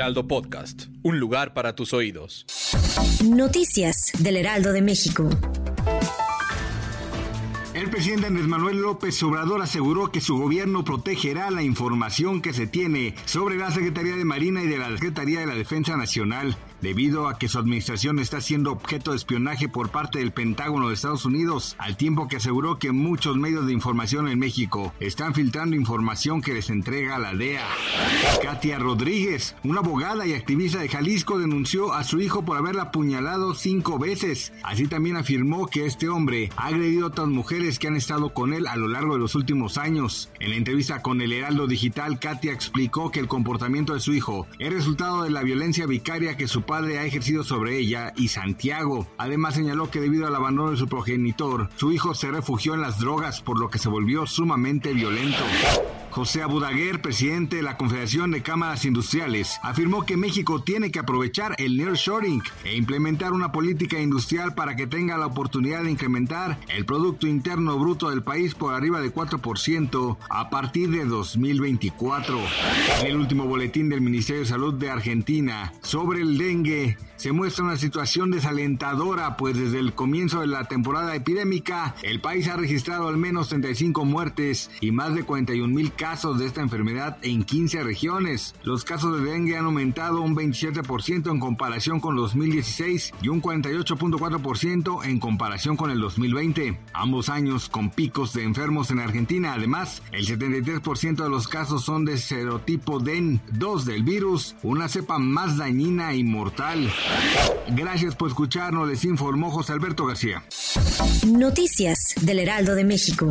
Heraldo Podcast, un lugar para tus oídos. Noticias del Heraldo de México. El presidente Andrés Manuel López Obrador aseguró que su gobierno protegerá la información que se tiene sobre la Secretaría de Marina y de la Secretaría de la Defensa Nacional debido a que su administración está siendo objeto de espionaje por parte del Pentágono de Estados Unidos, al tiempo que aseguró que muchos medios de información en México están filtrando información que les entrega la DEA. Katia Rodríguez, una abogada y activista de Jalisco, denunció a su hijo por haberla apuñalado cinco veces. Así también afirmó que este hombre ha agredido a otras mujeres que han estado con él a lo largo de los últimos años. En la entrevista con el Heraldo Digital, Katia explicó que el comportamiento de su hijo es resultado de la violencia vicaria que su padre ha ejercido sobre ella y Santiago. Además señaló que debido al abandono de su progenitor, su hijo se refugió en las drogas por lo que se volvió sumamente violento. José Abudaguer, presidente de la Confederación de Cámaras Industriales, afirmó que México tiene que aprovechar el nearshoring e implementar una política industrial para que tenga la oportunidad de incrementar el Producto Interno Bruto del país por arriba de 4% a partir de 2024. En el último boletín del Ministerio de Salud de Argentina sobre el dengue, se muestra una situación desalentadora, pues desde el comienzo de la temporada epidémica, el país ha registrado al menos 35 muertes y más de 41 mil casos de esta enfermedad en 15 regiones. Los casos de dengue han aumentado un 27% en comparación con 2016 y un 48.4% en comparación con el 2020. Ambos años con picos de enfermos en Argentina. Además, el 73% de los casos son de serotipo DEN 2 del virus, una cepa más dañina y mortal. Gracias por escucharnos, les informó José Alberto García. Noticias del Heraldo de México.